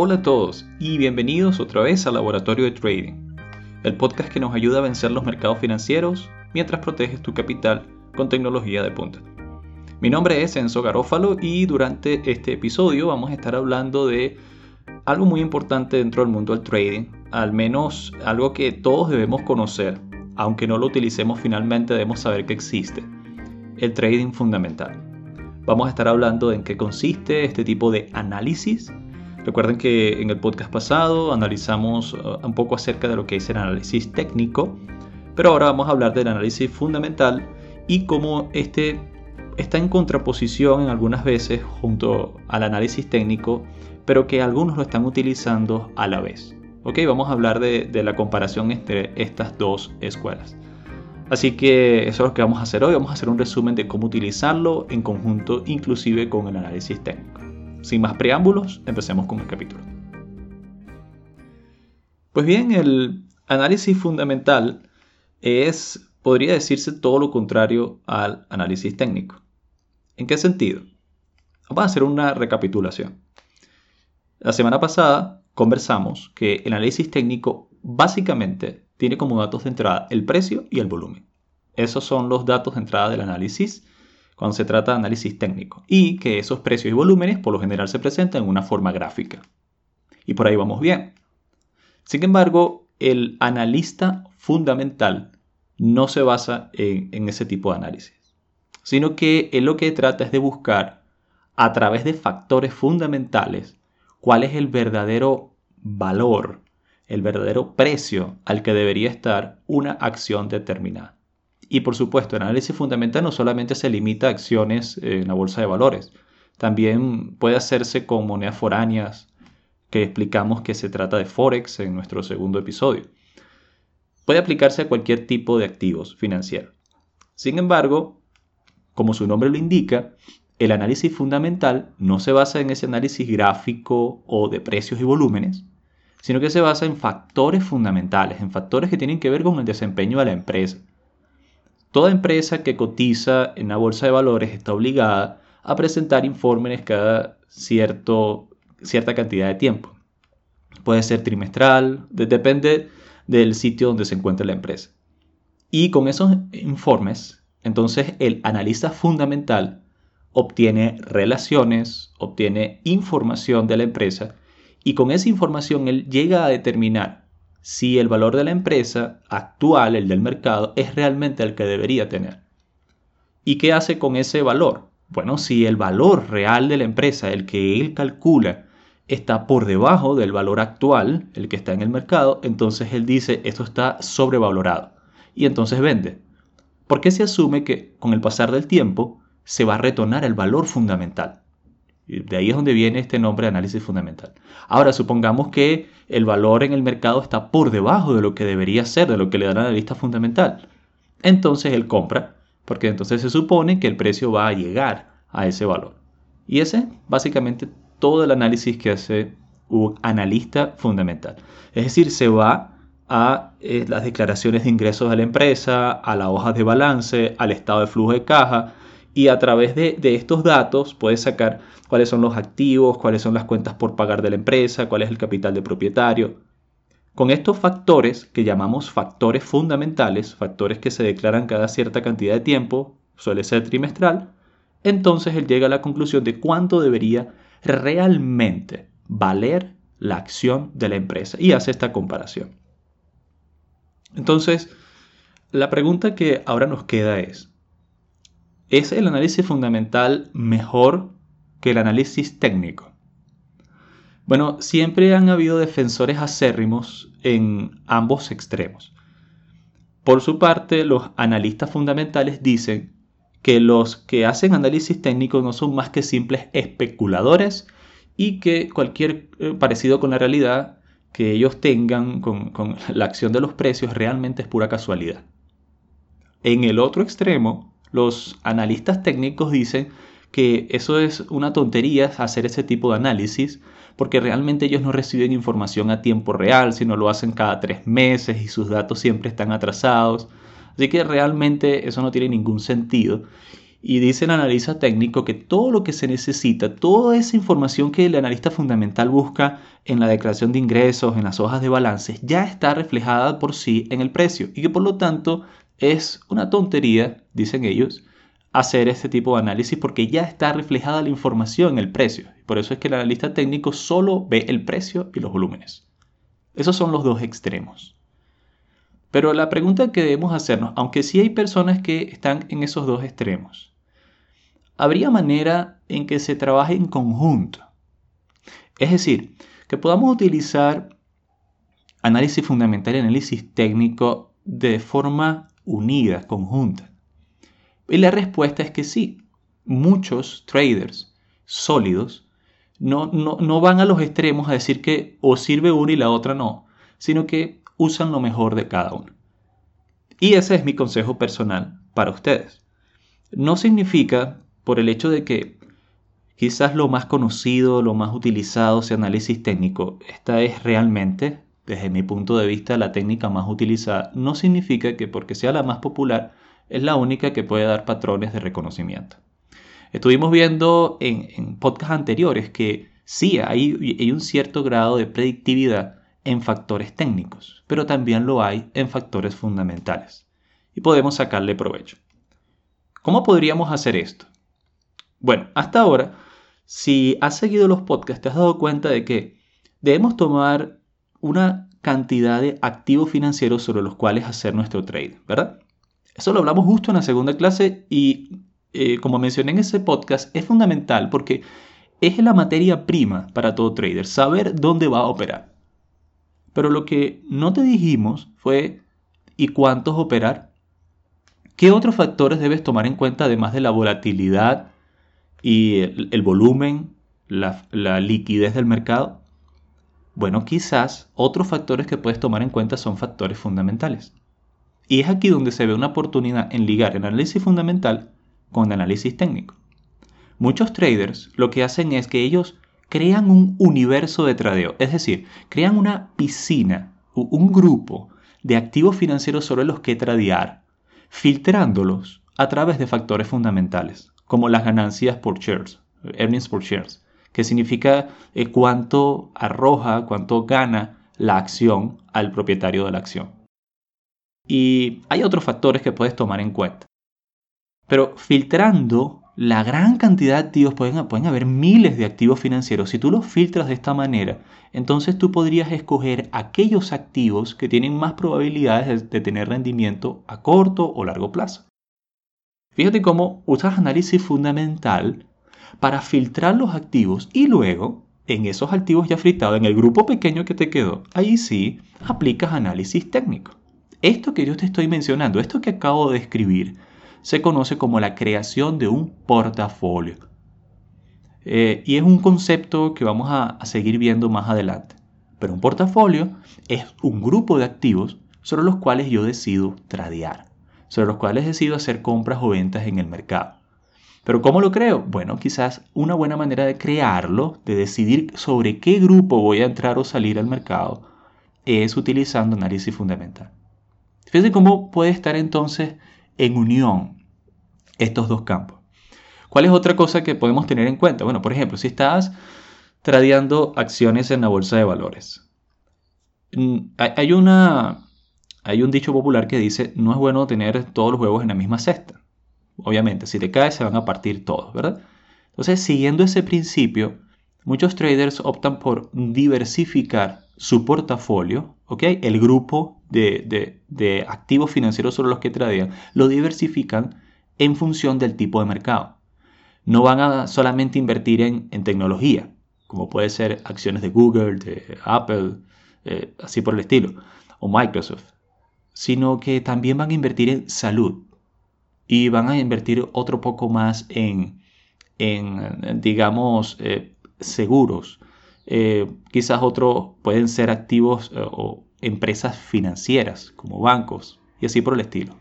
Hola a todos y bienvenidos otra vez al Laboratorio de Trading, el podcast que nos ayuda a vencer los mercados financieros mientras proteges tu capital con tecnología de punta. Mi nombre es Enzo Garófalo y durante este episodio vamos a estar hablando de algo muy importante dentro del mundo del trading, al menos algo que todos debemos conocer, aunque no lo utilicemos finalmente debemos saber que existe, el trading fundamental. Vamos a estar hablando de en qué consiste este tipo de análisis Recuerden que en el podcast pasado analizamos uh, un poco acerca de lo que es el análisis técnico, pero ahora vamos a hablar del análisis fundamental y cómo este está en contraposición en algunas veces junto al análisis técnico, pero que algunos lo están utilizando a la vez. Ok, vamos a hablar de, de la comparación entre estas dos escuelas. Así que eso es lo que vamos a hacer hoy. Vamos a hacer un resumen de cómo utilizarlo en conjunto, inclusive con el análisis técnico. Sin más preámbulos, empecemos con el capítulo. Pues bien, el análisis fundamental es, podría decirse, todo lo contrario al análisis técnico. ¿En qué sentido? Vamos a hacer una recapitulación. La semana pasada conversamos que el análisis técnico básicamente tiene como datos de entrada el precio y el volumen. Esos son los datos de entrada del análisis cuando se trata de análisis técnico, y que esos precios y volúmenes por lo general se presentan en una forma gráfica. Y por ahí vamos bien. Sin embargo, el analista fundamental no se basa en, ese tipo de análisis, sino que él lo que trata es de buscar a través de factores fundamentales cuál es el verdadero valor, el verdadero precio al que debería estar una acción determinada. Y por supuesto, el análisis fundamental no solamente se limita a acciones en la bolsa de valores, también puede hacerse con monedas foráneas, que explicamos que se trata de Forex en nuestro segundo episodio. Puede aplicarse a cualquier tipo de activos financieros. Sin embargo, como su nombre lo indica, el análisis fundamental no se basa en ese análisis gráfico o de precios y volúmenes, sino que se basa en factores fundamentales, en factores que tienen que ver con el desempeño de la empresa Toda empresa que cotiza en la bolsa de valores está obligada a presentar informes cada cierto, cierta cantidad de tiempo. Puede ser trimestral, depende del sitio donde se encuentra la empresa. Y con esos informes, entonces el analista fundamental obtiene relaciones, obtiene información de la empresa y con esa información él llega a determinar si el valor de la empresa actual, el del mercado, es realmente el que debería tener. ¿Y qué hace con ese valor? Bueno, si el valor real de la empresa, el que él calcula, está por debajo del valor actual, el que está en el mercado, entonces él dice esto está sobrevalorado y entonces vende. ¿Por qué se asume que con el pasar del tiempo se va a retornar el valor fundamental? De ahí es donde viene este nombre de análisis fundamental. Ahora, supongamos que el valor en el mercado está por debajo de lo que debería ser, de lo que le da la analista fundamental. Entonces él compra, porque entonces se supone que el precio va a llegar a ese valor. Y ese es básicamente todo el análisis que hace un analista fundamental. Es decir, se va a eh, las declaraciones de ingresos de la empresa, a la hoja de balance, al estado de flujo de caja, y a través de, estos datos puedes sacar cuáles son los activos, cuáles son las cuentas por pagar de la empresa, cuál es el capital de propietario. Con estos factores que llamamos factores fundamentales, factores que se declaran cada cierta cantidad de tiempo, suele ser trimestral, entonces él llega a la conclusión de cuánto debería realmente valer la acción de la empresa y hace esta comparación. Entonces, la pregunta que ahora nos queda es, ¿Es el análisis fundamental mejor que el análisis técnico? Bueno, siempre han habido defensores acérrimos en ambos extremos. Por su parte, los analistas fundamentales dicen que los que hacen análisis técnico no son más que simples especuladores y que cualquier eh, parecido con la realidad que ellos tengan con, con la acción de los precios realmente es pura casualidad. En el otro extremo, los analistas técnicos dicen que eso es una tontería hacer ese tipo de análisis porque realmente ellos no reciben información a tiempo real, sino lo hacen cada tres meses y sus datos siempre están atrasados. Así que realmente eso no tiene ningún sentido. Y dice el analista técnico que todo lo que se necesita, toda esa información que el analista fundamental busca en la declaración de ingresos, en las hojas de balances, ya está reflejada por sí en el precio y que por lo tanto es una tontería, dicen ellos, hacer este tipo de análisis porque ya está reflejada la información en el precio. Por eso es que el analista técnico solo ve el precio y los volúmenes. Esos son los dos extremos. Pero la pregunta que debemos hacernos, aunque sí hay personas que están en esos dos extremos, ¿habría manera en que se trabaje en conjunto? Es decir, que podamos utilizar análisis fundamental y análisis técnico de forma unida, conjunta. Y la respuesta es que sí. Muchos traders sólidos no, no, no van a los extremos a decir que o sirve una y la otra no, sino que usan lo mejor de cada uno. Y ese es mi consejo personal para ustedes. No significa, por el hecho de que quizás lo más conocido, lo más utilizado sea análisis técnico, esta es realmente, desde mi punto de vista, la técnica más utilizada, no significa que porque sea la más popular, es la única que puede dar patrones de reconocimiento. Estuvimos viendo en, podcasts anteriores que sí hay, hay un cierto grado de predictividad en factores técnicos, pero también lo hay en factores fundamentales. Y podemos sacarle provecho. ¿Cómo podríamos hacer esto? Bueno, hasta ahora, si has seguido los podcasts, te has dado cuenta de que debemos tomar una cantidad de activos financieros sobre los cuales hacer nuestro trade, ¿verdad? Eso lo hablamos justo en la segunda clase y eh, como mencioné en ese podcast, es fundamental porque es la materia prima para todo trader, saber dónde va a operar. Pero lo que no te dijimos fue ¿y cuántos operar? ¿Qué otros factores debes tomar en cuenta además de la volatilidad y el, volumen, la, la liquidez del mercado? Bueno, quizás otros factores que puedes tomar en cuenta son factores fundamentales. Y es aquí donde se ve una oportunidad en ligar el análisis fundamental con el análisis técnico. Muchos traders lo que hacen es que ellos crean un universo de tradeo, es decir, crean una piscina, un grupo de activos financieros sobre los que tradear, filtrándolos a través de factores fundamentales, como las ganancias por shares, earnings por shares, que significa eh, cuánto arroja, cuánto gana la acción al propietario de la acción. Y hay otros factores que puedes tomar en cuenta. Pero filtrando la gran cantidad de activos, pueden, pueden haber miles de activos financieros. Si tú los filtras de esta manera, entonces tú podrías escoger aquellos activos que tienen más probabilidades de, tener rendimiento a corto o largo plazo. Fíjate cómo usas análisis fundamental para filtrar los activos y luego, en esos activos ya filtrados, en el grupo pequeño que te quedó, ahí sí aplicas análisis técnico. Esto que yo te estoy mencionando, esto que acabo de escribir, se conoce como la creación de un portafolio. Eh, y es un concepto que vamos a, seguir viendo más adelante. Pero un portafolio es un grupo de activos sobre los cuales yo decido tradear, sobre los cuales decido hacer compras o ventas en el mercado. Pero ¿cómo lo creo? Bueno, quizás una buena manera de crearlo, de decidir sobre qué grupo voy a entrar o salir al mercado, es utilizando análisis fundamental. Fíjense cómo puede estar entonces en unión estos dos campos. ¿Cuál es otra cosa que podemos tener en cuenta? Bueno, por ejemplo, si estás tradeando acciones en la bolsa de valores. Mm, hay, una, hay un dicho popular que dice, no es bueno tener todos los huevos en la misma cesta. Obviamente, si te caes se van a partir todos, ¿verdad? Entonces, siguiendo ese principio, muchos traders optan por diversificar su portafolio, ¿ok? El grupo de, de activos financieros sobre los que tradean, lo diversifican en función del tipo de mercado. No van a solamente invertir en, tecnología, como puede ser acciones de Google, de Apple, eh, así por el estilo, o Microsoft, sino que también van a invertir en salud y van a invertir otro poco más en, en digamos, eh, seguros. Eh, quizás otros pueden ser activos o empresas financieras, como bancos, y así por el estilo.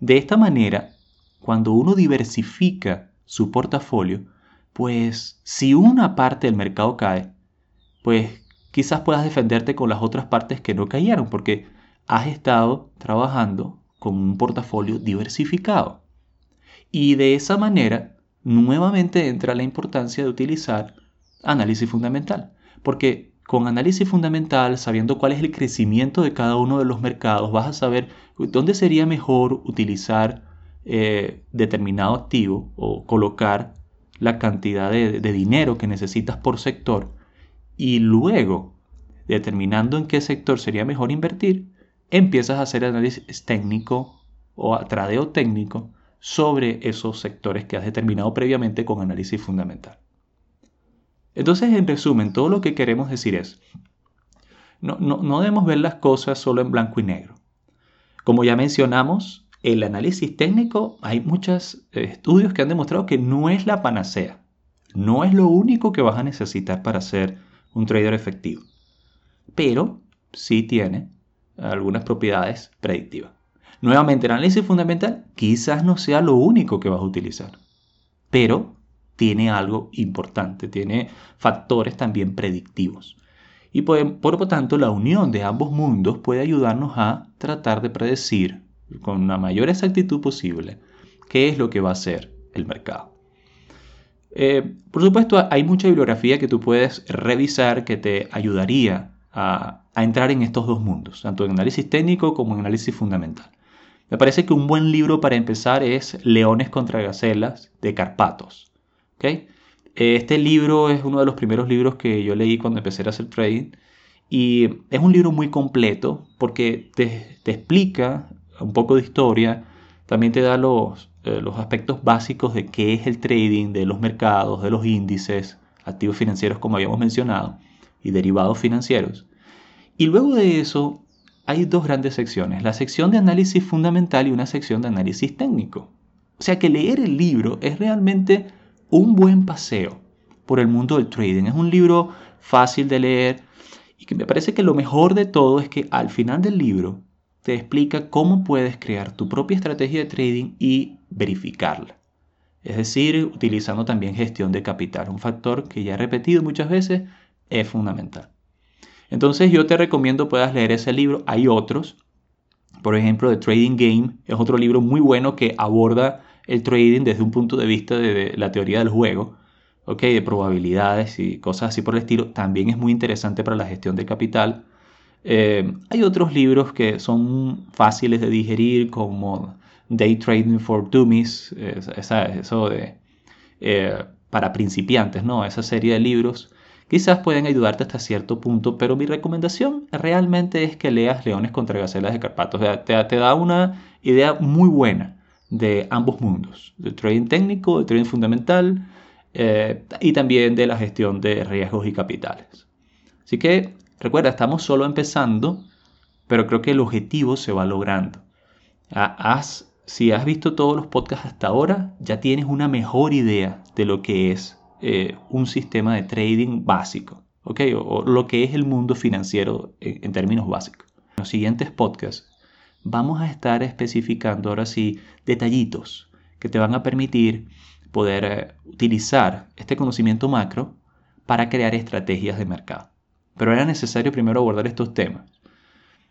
De esta manera, cuando uno diversifica su portafolio, pues si una parte del mercado cae, pues quizás puedas defenderte con las otras partes que no cayeron, porque has estado trabajando con un portafolio diversificado. Y de esa manera, nuevamente entra la importancia de utilizar análisis fundamental. Porque con análisis fundamental, sabiendo cuál es el crecimiento de cada uno de los mercados, vas a saber dónde sería mejor utilizar eh, determinado activo o colocar la cantidad de, de dinero que necesitas por sector y luego, determinando en qué sector sería mejor invertir, empiezas a hacer análisis técnico o tradeo técnico sobre esos sectores que has determinado previamente con análisis fundamental. Entonces, en resumen, todo lo que queremos decir es, no, no, debemos ver las cosas solo en blanco y negro. Como ya mencionamos, el análisis técnico, hay muchos eh, estudios que han demostrado que no es la panacea, no es lo único que vas a necesitar para ser un trader efectivo, pero sí tiene algunas propiedades predictivas. Nuevamente, el análisis fundamental quizás no sea lo único que vas a utilizar, pero tiene algo importante, tiene factores también predictivos. Y por, lo tanto, la unión de ambos mundos puede ayudarnos a tratar de predecir con la mayor exactitud posible qué es lo que va a hacer el mercado. Eh, por supuesto, hay mucha bibliografía que tú puedes revisar que te ayudaría a, entrar en estos dos mundos, tanto en análisis técnico como en análisis fundamental. Me parece que un buen libro para empezar es Leones contra Gacelas de Carpatos. Este libro es uno de los primeros libros que yo leí cuando empecé a hacer trading y es un libro muy completo porque te, explica un poco de historia, también te da los, eh, los aspectos básicos de qué es el trading, de los mercados, de los índices, activos financieros como habíamos mencionado y derivados financieros. Y luego de eso hay dos grandes secciones, la sección de análisis fundamental y una sección de análisis técnico. O sea que leer el libro es realmente un buen paseo por el mundo del trading. Es un libro fácil de leer y que me parece que lo mejor de todo es que al final del libro te explica cómo puedes crear tu propia estrategia de trading y verificarla. Es decir, utilizando también gestión de capital, un factor que ya he repetido muchas veces, es fundamental. Entonces yo te recomiendo puedas leer ese libro. Hay otros, por ejemplo, The Trading Game es otro libro muy bueno que aborda el trading desde un punto de vista de, la teoría del juego, ¿okay? de probabilidades y cosas así por el estilo, también es muy interesante para la gestión de capital. Eh, hay otros libros que son fáciles de digerir, como Day Trading for Dummies, eso de, eh, para principiantes, ¿no? Esa serie de libros quizás pueden ayudarte hasta cierto punto, pero mi recomendación realmente es que leas Leones contra Gacelas de Carpatos. te da una idea muy buena de ambos mundos, del trading técnico, del trading fundamental eh, y también de la gestión de riesgos y capitales. Así que recuerda, estamos solo empezando, pero creo que el objetivo se va logrando. Has, si has visto todos los podcasts hasta ahora, ya tienes una mejor idea de lo que es eh, un sistema de trading básico, ¿ok? O, lo que es el mundo financiero en, en términos básicos. En los siguientes podcasts vamos a estar especificando ahora sí detallitos que te van a permitir poder eh, utilizar este conocimiento macro para crear estrategias de mercado. Pero era necesario primero abordar estos temas.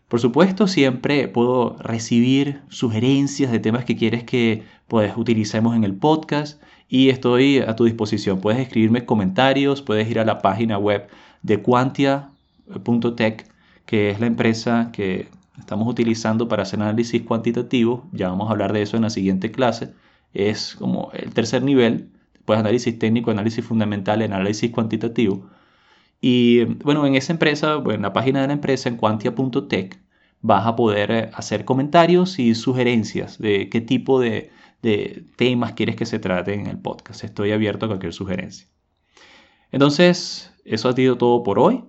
Por supuesto, siempre puedo recibir sugerencias de temas que quieres que pues, utilicemos en el podcast y estoy a tu disposición. Puedes escribirme comentarios, puedes ir a la página web de quantia.tech, que es la empresa que estamos utilizando para hacer análisis cuantitativo, ya vamos a hablar de eso en la siguiente clase, es como el tercer nivel, después análisis técnico, análisis fundamental, análisis cuantitativo. Y bueno, en esa empresa, en la página de la empresa, en quantia.tech, vas a poder eh, hacer comentarios y sugerencias de qué tipo de, de temas quieres que se trate en el podcast. Estoy abierto a cualquier sugerencia. Entonces, eso ha sido todo por hoy.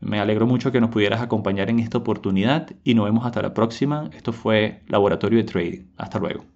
Me alegro mucho que nos pudieras acompañar en esta oportunidad y nos vemos hasta la próxima. Esto fue Laboratorio de Trading. Hasta luego.